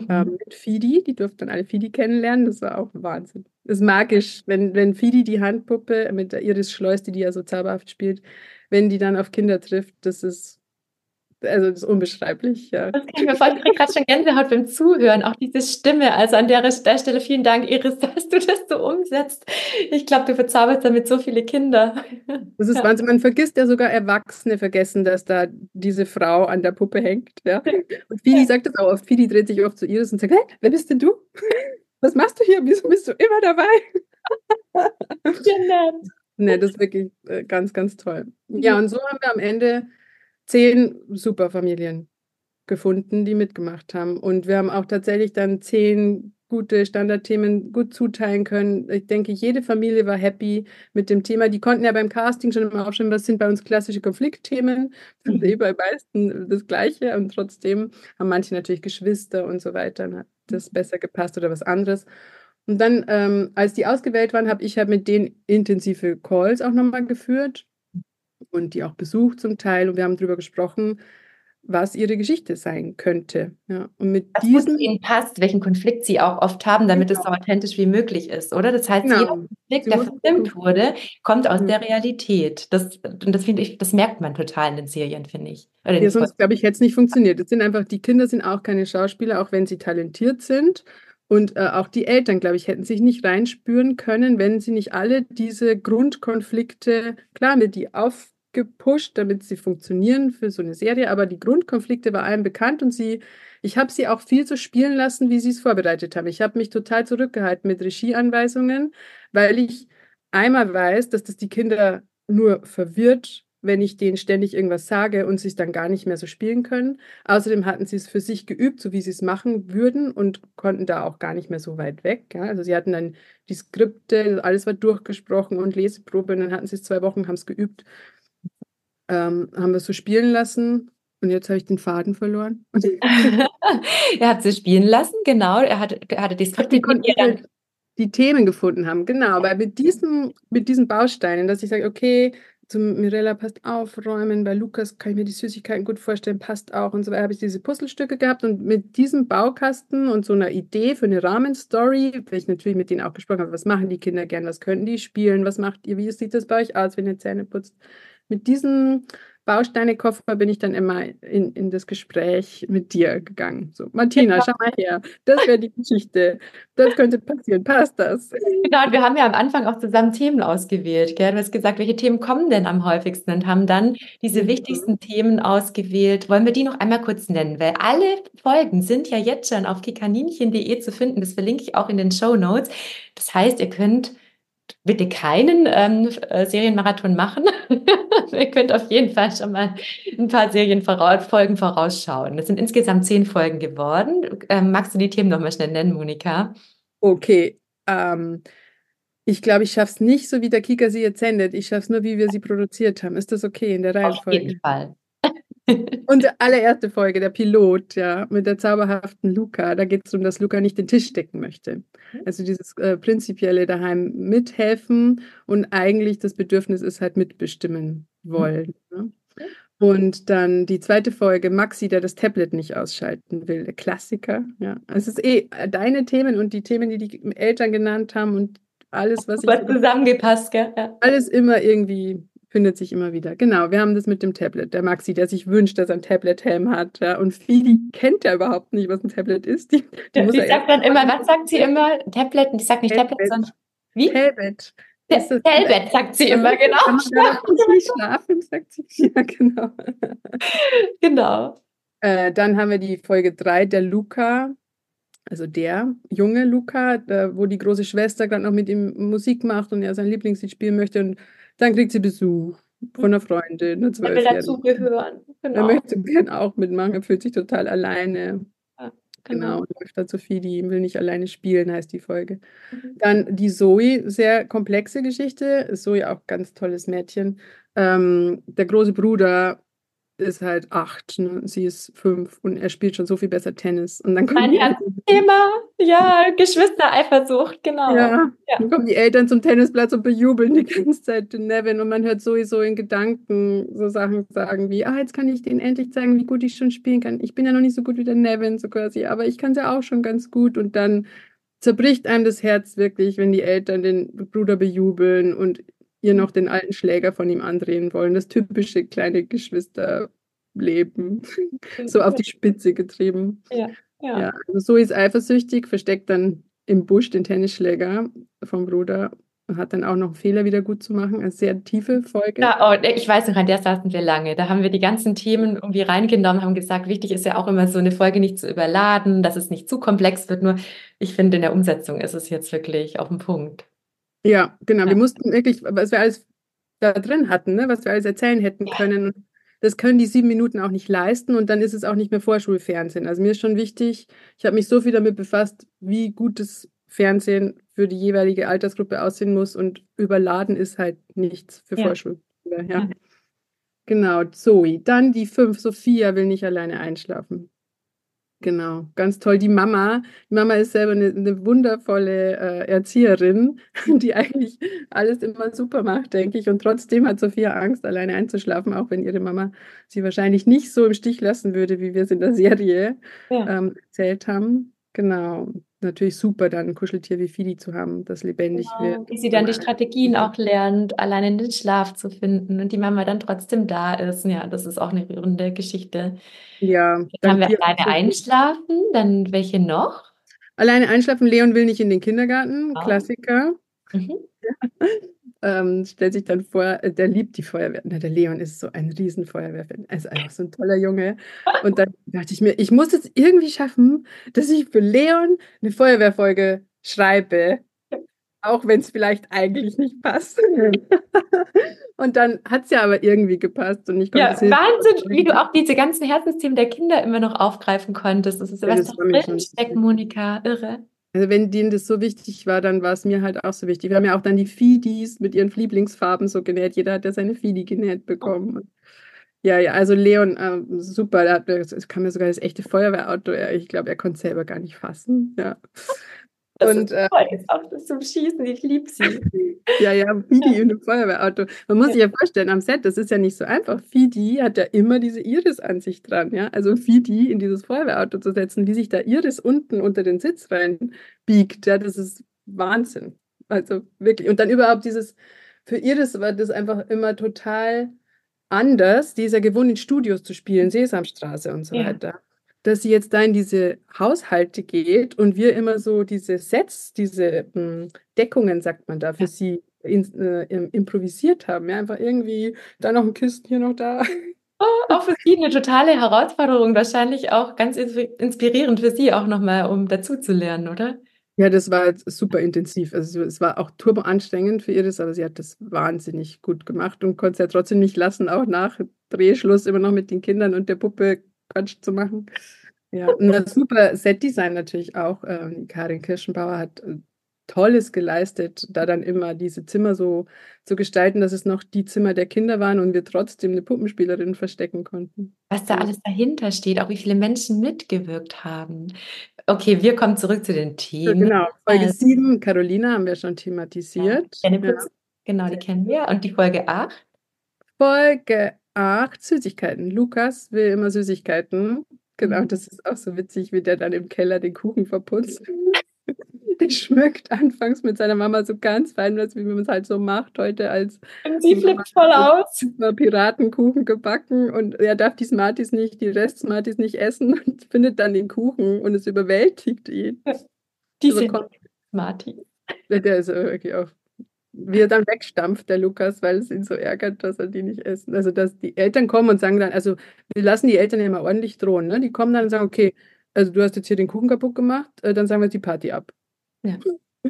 Ähm, mit Fidi. Die durften dann alle Fidi kennenlernen. Das war auch Wahnsinn. Das ist magisch, wenn, wenn Fidi die Handpuppe mit der Iris Schleus, die die ja so zauberhaft spielt, wenn die dann auf Kinder trifft, das ist also das ist unbeschreiblich, ja. Das kann ich mir vorstellen. Ich gerade schon Gänsehaut beim Zuhören, auch diese Stimme. Also an der, der Stelle vielen Dank, Iris, dass du das so umsetzt. Ich glaube, du verzauberst damit so viele Kinder. Das ist ja. Wahnsinn. Man vergisst ja sogar Erwachsene vergessen, dass da diese Frau an der Puppe hängt. Ja? Und Fidi sagt das auch oft. Fidi dreht sich oft zu Iris und sagt, hey, wer bist denn du? Was machst du hier? Wieso bist du immer dabei? Genau. ne, das ist wirklich äh, ganz, ganz toll. Ja, und so haben wir am Ende zehn Superfamilien gefunden, die mitgemacht haben. Und wir haben auch tatsächlich dann zehn gute Standardthemen gut zuteilen können. Ich denke, jede Familie war happy mit dem Thema. Die konnten ja beim Casting schon immer aufschreiben, was sind bei uns klassische Konfliktthemen. Das ist mhm. eh bei meisten das Gleiche. Und trotzdem haben manche natürlich Geschwister und so weiter. Dann hat das besser gepasst oder was anderes. Und dann, ähm, als die ausgewählt waren, habe ich halt mit denen intensive Calls auch nochmal geführt und die auch besucht zum Teil. Und wir haben darüber gesprochen, was ihre Geschichte sein könnte. Ja, und mit was diesen ihnen passt, welchen Konflikt sie auch oft haben, damit genau. es so authentisch wie möglich ist, oder? Das heißt, genau. jeder Konflikt, sie der verfilmt wurde, kommt aus mhm. der Realität. Das, und das finde ich, das merkt man total in den Serien, finde ich. Oder ja, sonst glaube ich, hätte es nicht funktioniert. Es sind einfach, die Kinder sind auch keine Schauspieler, auch wenn sie talentiert sind. Und äh, auch die Eltern, glaube ich, hätten sich nicht reinspüren können, wenn sie nicht alle diese Grundkonflikte, klar, mit die auf gepusht, damit sie funktionieren für so eine Serie, aber die Grundkonflikte waren allen bekannt und sie, ich habe sie auch viel so spielen lassen, wie sie es vorbereitet haben. Ich habe mich total zurückgehalten mit Regieanweisungen, weil ich einmal weiß, dass das die Kinder nur verwirrt, wenn ich denen ständig irgendwas sage und sie es dann gar nicht mehr so spielen können. Außerdem hatten sie es für sich geübt, so wie sie es machen würden und konnten da auch gar nicht mehr so weit weg. Ja? Also sie hatten dann die Skripte, alles war durchgesprochen und Leseprobe und dann hatten sie es zwei Wochen, haben es geübt, ähm, haben wir es so spielen lassen und jetzt habe ich den Faden verloren. er hat sie spielen lassen, genau. Er hatte, er hatte die Skripte, die, dann die Themen gefunden haben. Genau, weil mit diesen, mit diesen Bausteinen, dass ich sage, okay, zum Mirella passt aufräumen, bei Lukas kann ich mir die Süßigkeiten gut vorstellen, passt auch und so weiter, habe ich diese Puzzlestücke gehabt und mit diesem Baukasten und so einer Idee für eine Rahmenstory, weil ich natürlich mit denen auch gesprochen habe, was machen die Kinder gern, was könnten die spielen, was macht ihr, wie sieht das bei euch aus, wenn ihr Zähne putzt. Mit diesem Bausteinekoffer bin ich dann immer in, in das Gespräch mit dir gegangen. So, Martina, schau mal her, das wäre die Geschichte. Das könnte passieren. Passt das? Genau, und wir haben ja am Anfang auch zusammen Themen ausgewählt. Gell? Du hast gesagt, welche Themen kommen denn am häufigsten und haben dann diese mhm. wichtigsten Themen ausgewählt. Wollen wir die noch einmal kurz nennen? Weil alle Folgen sind ja jetzt schon auf kikaninchen.de zu finden. Das verlinke ich auch in den Show Notes. Das heißt, ihr könnt bitte keinen ähm, äh, Serienmarathon machen. Ihr könnt auf jeden Fall schon mal ein paar Serienfolgen vorausschauen. Es sind insgesamt zehn Folgen geworden. Ähm, magst du die Themen nochmal schnell nennen, Monika? Okay. Ähm, ich glaube, ich schaffe es nicht, so wie der Kika sie jetzt sendet. Ich schaffe es nur, wie wir sie produziert haben. Ist das okay in der Reihenfolge? Auf jeden Fall. Unsere allererste Folge, der Pilot, ja, mit der zauberhaften Luca. Da geht es darum, dass Luca nicht den Tisch decken möchte. Mhm. Also dieses äh, prinzipielle daheim mithelfen und eigentlich das Bedürfnis ist halt mitbestimmen wollen. Mhm. Ne? Und dann die zweite Folge, Maxi, der das Tablet nicht ausschalten will, der Klassiker. Ja, also es ist eh deine Themen und die Themen, die die Eltern genannt haben und alles, was, was zusammengepasst, gell? Ja. Alles immer irgendwie findet sich immer wieder. Genau, wir haben das mit dem Tablet. Der Maxi, der sich wünscht, dass er ein Tablet-Helm hat. Ja, und Fili kennt ja überhaupt nicht, was ein Tablet ist. Die, die, die sagt dann immer, was sagt sie immer? Tablet, ich sag nicht Tablet, Tablet sondern wie? Tablet. Tablet, sagt sie immer, genau. Kann man nicht schlafen, sagt sie. Ja, genau. genau. Äh, dann haben wir die Folge 3, der Luca, also der junge Luca, wo die große Schwester gerade noch mit ihm Musik macht und er sein Lieblingslied spielen möchte und dann kriegt sie Besuch von einer Freundin. Er will dazugehören. Genau. Er möchte gerne auch mitmachen, er fühlt sich total alleine. Ja, genau. genau. Und läuft da Sophie, die will nicht alleine spielen, heißt die Folge. Mhm. Dann die Zoe, sehr komplexe Geschichte. Zoe auch ganz tolles Mädchen. Ähm, der große Bruder ist halt acht, ne? sie ist fünf und er spielt schon so viel besser Tennis. Und dann kommt mein Thema, ja, Geschwistereifersucht, genau. Ja, ja, dann kommen die Eltern zum Tennisplatz und bejubeln die ganze Zeit den Nevin und man hört sowieso in Gedanken so Sachen sagen wie, ah, jetzt kann ich denen endlich zeigen, wie gut ich schon spielen kann. Ich bin ja noch nicht so gut wie der Nevin, so quasi, aber ich kann es ja auch schon ganz gut und dann zerbricht einem das Herz wirklich, wenn die Eltern den Bruder bejubeln und ihr noch den alten Schläger von ihm andrehen wollen. Das typische kleine Geschwisterleben. so auf die Spitze getrieben. Ja, ja. ja also Zoe ist eifersüchtig, versteckt dann im Busch den Tennisschläger vom Bruder und hat dann auch noch Fehler wieder gut zu machen. Eine sehr tiefe Folge. Ja, oh, ich weiß noch, an der saßen wir lange. Da haben wir die ganzen Themen irgendwie reingenommen, haben gesagt, wichtig ist ja auch immer so eine Folge nicht zu überladen, dass es nicht zu komplex wird. Nur ich finde, in der Umsetzung ist es jetzt wirklich auf den Punkt. Ja, genau. Ja. Wir mussten wirklich, was wir alles da drin hatten, ne, was wir alles erzählen hätten können, das können die sieben Minuten auch nicht leisten und dann ist es auch nicht mehr Vorschulfernsehen. Also mir ist schon wichtig, ich habe mich so viel damit befasst, wie gutes Fernsehen für die jeweilige Altersgruppe aussehen muss und überladen ist halt nichts für ja. Vorschulkinder. Ja. Genau, Zoe. Dann die fünf, Sophia will nicht alleine einschlafen. Genau, ganz toll. Die Mama, die Mama ist selber eine, eine wundervolle äh, Erzieherin, die eigentlich alles immer super macht, denke ich. Und trotzdem hat Sophia Angst, alleine einzuschlafen, auch wenn ihre Mama sie wahrscheinlich nicht so im Stich lassen würde, wie wir es in der Serie ja. ähm, erzählt haben. Genau natürlich super, dann ein Kuscheltier wie Fidi zu haben, das lebendig genau, wird. Wie sie dann die Strategien auch lernt, allein in den Schlaf zu finden und die Mama dann trotzdem da ist. Ja, das ist auch eine rührende Geschichte. Ja. Dann haben wir alleine einschlafen, dann welche noch? Alleine einschlafen, Leon will nicht in den Kindergarten, oh. Klassiker. Mhm. Ähm, stellt sich dann vor, äh, der liebt die Feuerwehr. Na, der Leon ist so ein riesen Feuerwehrfan. Er ist einfach so ein toller Junge. Und dann dachte ich mir, ich muss es irgendwie schaffen, dass ich für Leon eine Feuerwehrfolge schreibe. auch wenn es vielleicht eigentlich nicht passt. und dann hat es ja aber irgendwie gepasst. Und ich ja, Wahnsinn, wie du auch diese ganzen Herzensthemen der Kinder immer noch aufgreifen konntest. Das ist ja, was da drin steckt, Monika. Irre. Also wenn denen das so wichtig war, dann war es mir halt auch so wichtig. Wir haben ja auch dann die Fidis mit ihren Lieblingsfarben so genäht. Jeder hat ja seine Fidi genäht bekommen. Ja, ja, also Leon, äh, super, da hat, kam mir sogar das echte Feuerwehrauto. Ich glaube, er konnte es selber gar nicht fassen. Ja. Das und, ist äh, toll, jetzt auch das zum Schießen, ich liebe sie. ja, ja, Fidi ja. in einem Feuerwehrauto. Man muss ja. sich ja vorstellen, am Set, das ist ja nicht so einfach. Fidi hat ja immer diese Iris-Ansicht dran, ja. Also Fidi in dieses Feuerwehrauto zu setzen, wie sich da Iris unten unter den Sitz rein biegt, ja, das ist Wahnsinn. Also wirklich. Und dann überhaupt dieses, für Iris war das einfach immer total anders, dieser gewohnt in Studios zu spielen, Sesamstraße und so ja. weiter dass sie jetzt da in diese Haushalte geht und wir immer so diese Sets, diese mh, hm, Deckungen, sagt man da, für ja. sie in, äh, improvisiert haben. Ja, einfach irgendwie da noch ein Kisten, hier noch da. Oh, auch für Sie eine totale Herausforderung, wahrscheinlich auch ganz inspirierend für Sie auch nochmal, um dazu zu lernen, oder? Ja, das war super intensiv. Also es war auch turbo anstrengend für ihr, das, aber sie hat das wahnsinnig gut gemacht und konnte es ja trotzdem nicht lassen, auch nach Drehschluss immer noch mit den Kindern und der Puppe Quatsch zu machen. Ja, und das super Setdesign natürlich auch. Ähm, Karin Kirschenbauer hat äh, Tolles geleistet, da dann immer diese Zimmer so zu gestalten, dass es noch die Zimmer der Kinder waren und wir trotzdem eine Puppenspielerin verstecken konnten. Was da alles dahinter steht, auch wie viele Menschen mitgewirkt haben. Okay, wir kommen zurück zu den Themen. genau, Folge also, 7, Carolina haben wir schon thematisiert. Ja, ja. Genau, die kennen wir. Und die Folge 8? Folge 8, Süßigkeiten. Lukas will immer Süßigkeiten. Genau, mhm. das ist auch so witzig, wie der dann im Keller den Kuchen verputzt. der schmückt anfangs mit seiner Mama so ganz fein, wie man es halt so macht heute als. Und sie flippt voll aus. Piratenkuchen gebacken und er darf die Smarties nicht, die Rest Smarties nicht essen und findet dann den Kuchen und es überwältigt ihn. Die sind Smarties. Der ist wirklich auch wie er dann wegstampft, der Lukas, weil es ihn so ärgert, dass er die nicht essen. Also, dass die Eltern kommen und sagen dann, also, wir lassen die Eltern ja immer ordentlich drohen, ne? Die kommen dann und sagen, okay, also du hast jetzt hier den Kuchen kaputt gemacht, äh, dann sagen wir jetzt die Party ab. Ja.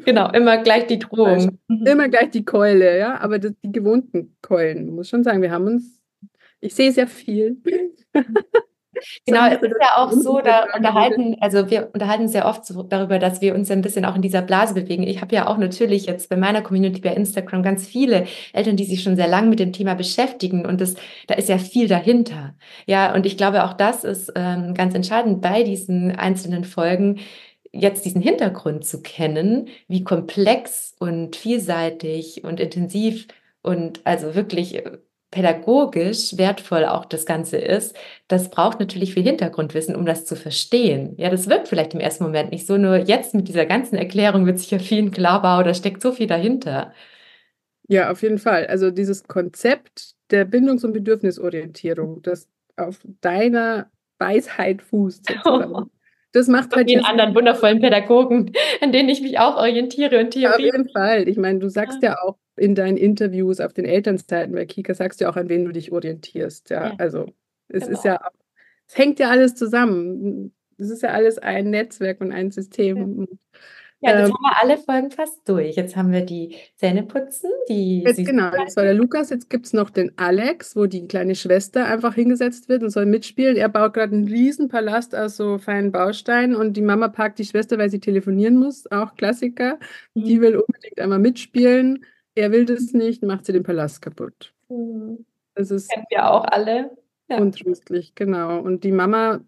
Genau, immer gleich die Drohung. Immer gleich die Keule, ja, aber das, die gewohnten Keulen, muss schon sagen, wir haben uns, ich sehe sehr viel. Genau, es ist ja auch so, da unterhalten, also wir unterhalten sehr oft so darüber, dass wir uns ein bisschen auch in dieser Blase bewegen. Ich habe ja auch natürlich jetzt bei meiner Community bei Instagram ganz viele Eltern, die sich schon sehr lange mit dem Thema beschäftigen und das, da ist ja viel dahinter. Ja, und ich glaube, auch das ist ähm, ganz entscheidend bei diesen einzelnen Folgen, jetzt diesen Hintergrund zu kennen, wie komplex und vielseitig und intensiv und also wirklich pädagogisch wertvoll auch das Ganze ist, das braucht natürlich viel Hintergrundwissen, um das zu verstehen. Ja, das wirkt vielleicht im ersten Moment nicht so, nur jetzt mit dieser ganzen Erklärung wird sich ja vielen klar, da steckt so viel dahinter. Ja, auf jeden Fall. Also dieses Konzept der Bindungs- und Bedürfnisorientierung, das auf deiner Weisheit fußt. Sozusagen. Das macht halt. Den anderen wundervollen Pädagogen, an denen ich mich auch orientiere und Theorie. Auf jeden Fall. Ich meine, du sagst ja, ja auch in deinen Interviews auf den Elternzeiten bei Kika, sagst du ja auch, an wen du dich orientierst. Ja, ja. also es genau. ist ja, es hängt ja alles zusammen. Es ist ja alles ein Netzwerk und ein System. Ja, jetzt ähm, haben wir alle Folgen fast durch. Jetzt haben wir die Zähneputzen, die. Jetzt, genau, das war der Lukas. Jetzt gibt es noch den Alex, wo die kleine Schwester einfach hingesetzt wird und soll mitspielen. Er baut gerade einen riesen Palast aus so feinen Bausteinen und die Mama parkt die Schwester, weil sie telefonieren muss. Auch Klassiker. Mhm. Die will unbedingt einmal mitspielen. Er will das nicht, macht sie den Palast kaputt. Mhm. Das ist. Kennen wir auch alle. Ja. Untröstlich, genau. Und die Mama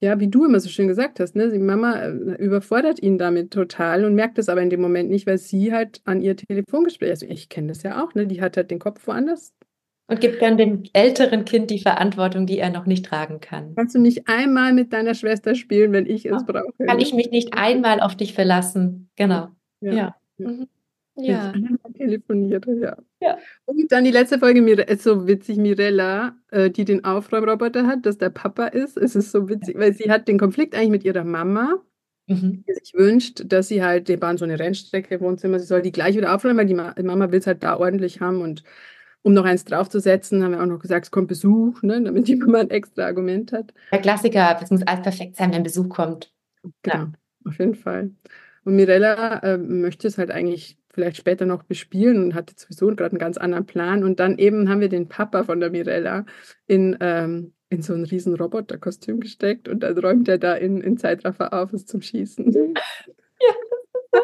ja, wie du immer so schön gesagt hast, ne? Die Mama äh, überfordert ihn damit total und merkt es aber in dem Moment nicht, weil sie halt an ihr Telefongespräch, also ich kenne das ja auch, ne? Die hat halt den Kopf woanders. Und gibt dann dem älteren Kind die Verantwortung, die er noch nicht tragen kann. Kannst du nicht einmal mit deiner Schwester spielen, wenn ich es brauche? Kann ich mich nicht einmal auf dich verlassen? Genau. Ja. ja. ja. Mhm. Ja. telefoniert, ja. ja. Und dann die letzte Folge, ist so witzig, Mirella, äh, die den Aufräumroboter hat, dass der Papa ist. Es ist so witzig, weil sie hat den Konflikt eigentlich mit ihrer Mama, mhm. die sich wünscht, dass sie halt, die bauen so eine Rennstrecke im Wohnzimmer, sie soll die gleich wieder aufräumen, weil die Ma Mama will es halt da ordentlich haben und um noch eins draufzusetzen, haben wir auch noch gesagt, es kommt Besuch, ne, damit die Mama ein extra Argument hat. Der Klassiker, es muss alles perfekt sein, wenn Besuch kommt. Genau, ja. auf jeden Fall. Und Mirella äh, möchte es halt eigentlich vielleicht später noch bespielen und hatte sowieso gerade einen ganz anderen Plan. Und dann eben haben wir den Papa von der Mirella in, ähm, in so ein riesen Roboterkostüm gesteckt und dann räumt er da in, in Zeitraffer auf, es zum Schießen.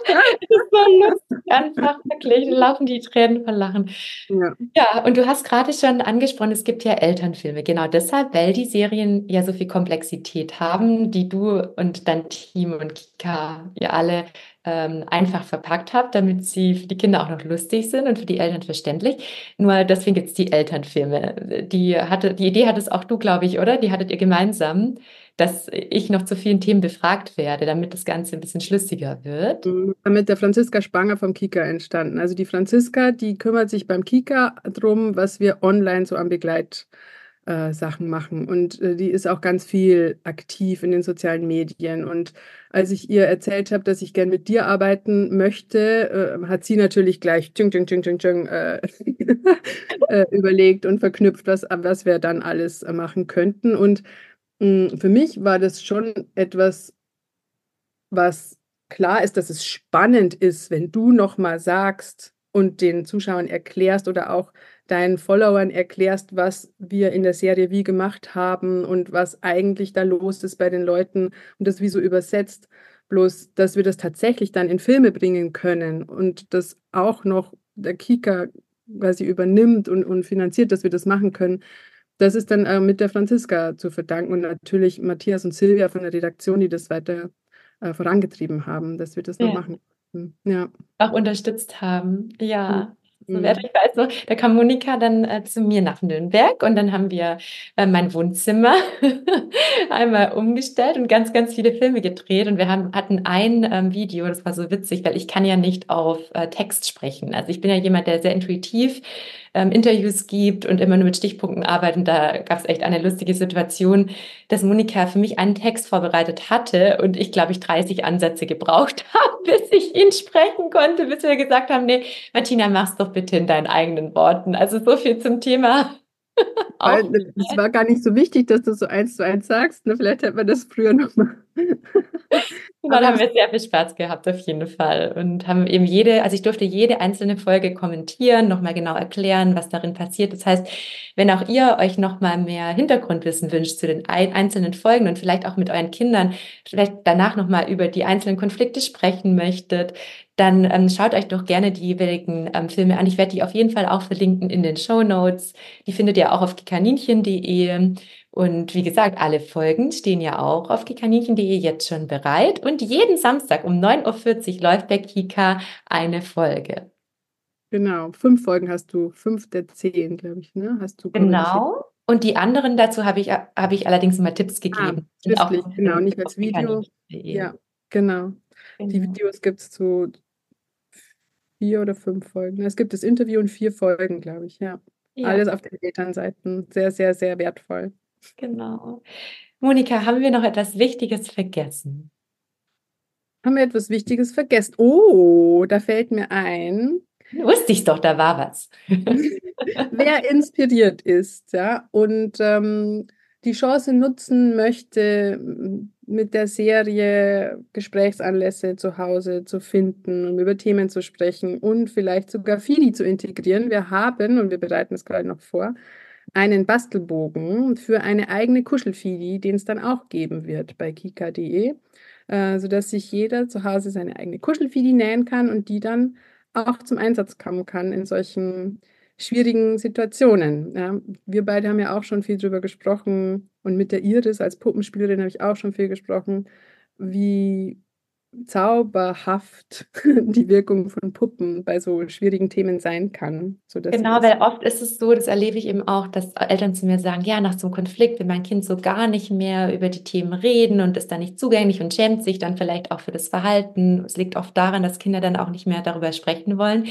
Ja, das war lustig, einfach wirklich. Laufen die Tränen von Lachen. Ja. ja, und du hast gerade schon angesprochen, es gibt ja Elternfilme. Genau deshalb, weil die Serien ja so viel Komplexität haben, die du und dein Team und Kika, ihr alle ähm, einfach verpackt habt, damit sie für die Kinder auch noch lustig sind und für die Eltern verständlich. Nur deswegen es die Elternfilme. Die, hatte, die Idee hattest auch du, glaube ich, oder? Die hattet ihr gemeinsam dass ich noch zu vielen Themen befragt werde, damit das Ganze ein bisschen schlüssiger wird. Mhm. Damit der Franziska Spanger vom Kika entstanden. Also die Franziska, die kümmert sich beim Kika darum, was wir online so an Begleit äh, Sachen machen. Und äh, die ist auch ganz viel aktiv in den sozialen Medien. Und als ich ihr erzählt habe, dass ich gern mit dir arbeiten möchte, äh, hat sie natürlich gleich tschung, tschung, tschung, tschung, tschung, äh, äh, überlegt und verknüpft, was, was wir dann alles machen könnten. Und hm, für mich war das schon etwas, was klar ist, dass es spannend ist, wenn du nochmal sagst und den Zuschauern erklärst oder auch deinen Followern erklärst, was wir in der Serie wie gemacht haben und was eigentlich da los ist bei den Leuten und das wie so übersetzt. Bloß, dass wir das tatsächlich dann in Filme bringen können und das auch noch der Kika quasi übernimmt und, und finanziert, dass wir das machen können das ist dann äh, mit der Franziska zu verdanken und natürlich Matthias und Silvia von der Redaktion, die das weiter äh, vorangetrieben haben, dass wir das ja. noch machen. Ja. Auch unterstützt haben. Ja. So mhm. ich weiß noch, da kam Monika dann äh, zu mir nach Nürnberg und dann haben wir äh, mein Wohnzimmer einmal umgestellt und ganz, ganz viele Filme gedreht und wir haben, hatten ein ähm, Video, das war so witzig, weil ich kann ja nicht auf äh, Text sprechen. Also ich bin ja jemand, der sehr intuitiv ähm, Interviews gibt und immer nur mit Stichpunkten arbeitet. Und da gab es echt eine lustige Situation, dass Monika für mich einen Text vorbereitet hatte und ich, glaube ich, 30 Ansätze gebraucht habe, bis ich ihn sprechen konnte, bis wir gesagt haben, nee, Martina, mach's doch bitte in deinen eigenen Worten. Also so viel zum Thema Weil, es war gar nicht so wichtig, dass du so eins zu eins sagst. Ne? Vielleicht hätte man das früher nochmal. Genau, da haben wir sehr viel Spaß gehabt, auf jeden Fall. Und haben eben jede, also ich durfte jede einzelne Folge kommentieren, nochmal genau erklären, was darin passiert. Das heißt, wenn auch ihr euch nochmal mehr Hintergrundwissen wünscht zu den einzelnen Folgen und vielleicht auch mit euren Kindern, vielleicht danach nochmal über die einzelnen Konflikte sprechen möchtet, dann ähm, schaut euch doch gerne die jeweiligen ähm, Filme an. Ich werde die auf jeden Fall auch verlinken in den Show Notes. Die findet ihr auch auf kaninchen.de. Und wie gesagt, alle Folgen stehen ja auch auf kikaninchen.de jetzt schon bereit. Und jeden Samstag um 9.40 Uhr läuft bei Kika eine Folge. Genau, fünf Folgen hast du, fünf der zehn, glaube ich, ne? Hast du genau. Und die anderen dazu habe ich, habe ich allerdings immer Tipps ah, gegeben. Ah, schriftlich, genau, nicht als Video. Ja, genau. genau. Die Videos gibt es zu vier oder fünf Folgen. Es gibt das Interview und vier Folgen, glaube ich, ja. ja. Alles auf den Elternseiten. Sehr, sehr, sehr wertvoll. Genau. Monika, haben wir noch etwas Wichtiges vergessen? Haben wir etwas Wichtiges vergessen? Oh, da fällt mir ein. Wusste ich doch, da war was. Wer inspiriert ist, ja, und ähm, die Chance nutzen möchte, mit der Serie Gesprächsanlässe zu Hause zu finden, um über Themen zu sprechen und vielleicht sogar Fidi zu integrieren. Wir haben, und wir bereiten es gerade noch vor, einen Bastelbogen für eine eigene Kuschelfidi, den es dann auch geben wird bei kika.de, äh, sodass sich jeder zu Hause seine eigene Kuschelfidi nähen kann und die dann auch zum Einsatz kommen kann in solchen schwierigen Situationen. Ja. Wir beide haben ja auch schon viel darüber gesprochen und mit der Iris als Puppenspielerin habe ich auch schon viel gesprochen, wie zauberhaft die Wirkung von Puppen bei so schwierigen Themen sein kann. genau, weil oft ist es so, das erlebe ich eben auch, dass Eltern zu mir sagen, ja, nach so einem Konflikt will mein Kind so gar nicht mehr über die Themen reden und ist da nicht zugänglich und schämt sich dann vielleicht auch für das Verhalten. Es liegt oft daran, dass Kinder dann auch nicht mehr darüber sprechen wollen.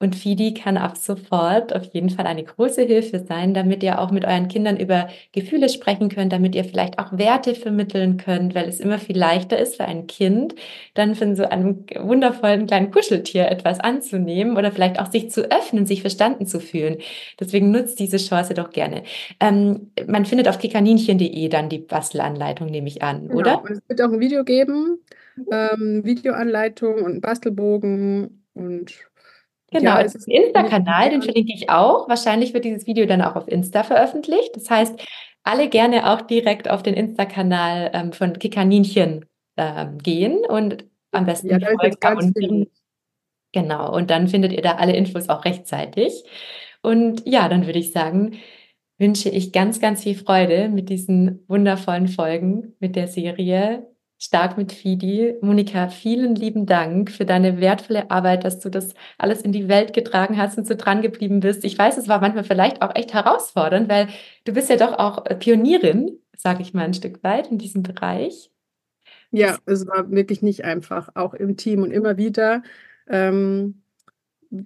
Und Fidi kann ab sofort auf jeden Fall eine große Hilfe sein, damit ihr auch mit euren Kindern über Gefühle sprechen könnt, damit ihr vielleicht auch Werte vermitteln könnt, weil es immer viel leichter ist für ein Kind, dann von so einem wundervollen kleinen Kuscheltier etwas anzunehmen oder vielleicht auch sich zu öffnen, sich verstanden zu fühlen. Deswegen nutzt diese Chance doch gerne. Ähm, man findet auf kikaninchen.de dann die Bastelanleitung, nehme ich an, genau. oder? Es wird auch ein Video geben ähm, Videoanleitung und Bastelbogen und Genau, ja, den Insta-Kanal, den verlinke ich auch. Wahrscheinlich wird dieses Video dann auch auf Insta veröffentlicht. Das heißt, alle gerne auch direkt auf den Insta-Kanal ähm, von Kikaninchen ähm, gehen und am besten ja, ist unten. Genau, und dann findet ihr da alle Infos auch rechtzeitig. Und ja, dann würde ich sagen, wünsche ich ganz, ganz viel Freude mit diesen wundervollen Folgen mit der Serie Stark mit Fidi. Monika, vielen lieben Dank für deine wertvolle Arbeit, dass du das alles in die Welt getragen hast und so dran geblieben bist. Ich weiß, es war manchmal vielleicht auch echt herausfordernd, weil du bist ja doch auch Pionierin, sage ich mal ein Stück weit in diesem Bereich. Ja, es war wirklich nicht einfach, auch im Team und immer wieder ähm,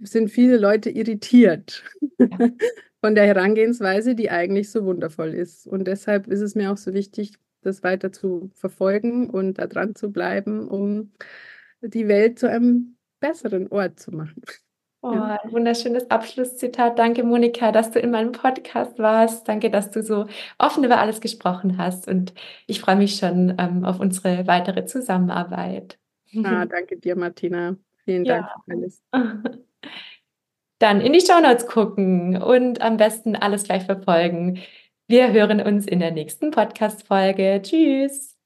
sind viele Leute irritiert ja. von der Herangehensweise, die eigentlich so wundervoll ist. Und deshalb ist es mir auch so wichtig, das weiter zu verfolgen und da dran zu bleiben, um die Welt zu einem besseren Ort zu machen. Oh, ja. ein wunderschönes Abschlusszitat. Danke, Monika, dass du in meinem Podcast warst. Danke, dass du so offen über alles gesprochen hast. Und ich freue mich schon ähm, auf unsere weitere Zusammenarbeit. Ah, danke dir, Martina. Vielen Dank ja. für alles. Dann in die Shownotes gucken und am besten alles gleich verfolgen. Wir hören uns in der nächsten Podcast-Folge. Tschüss!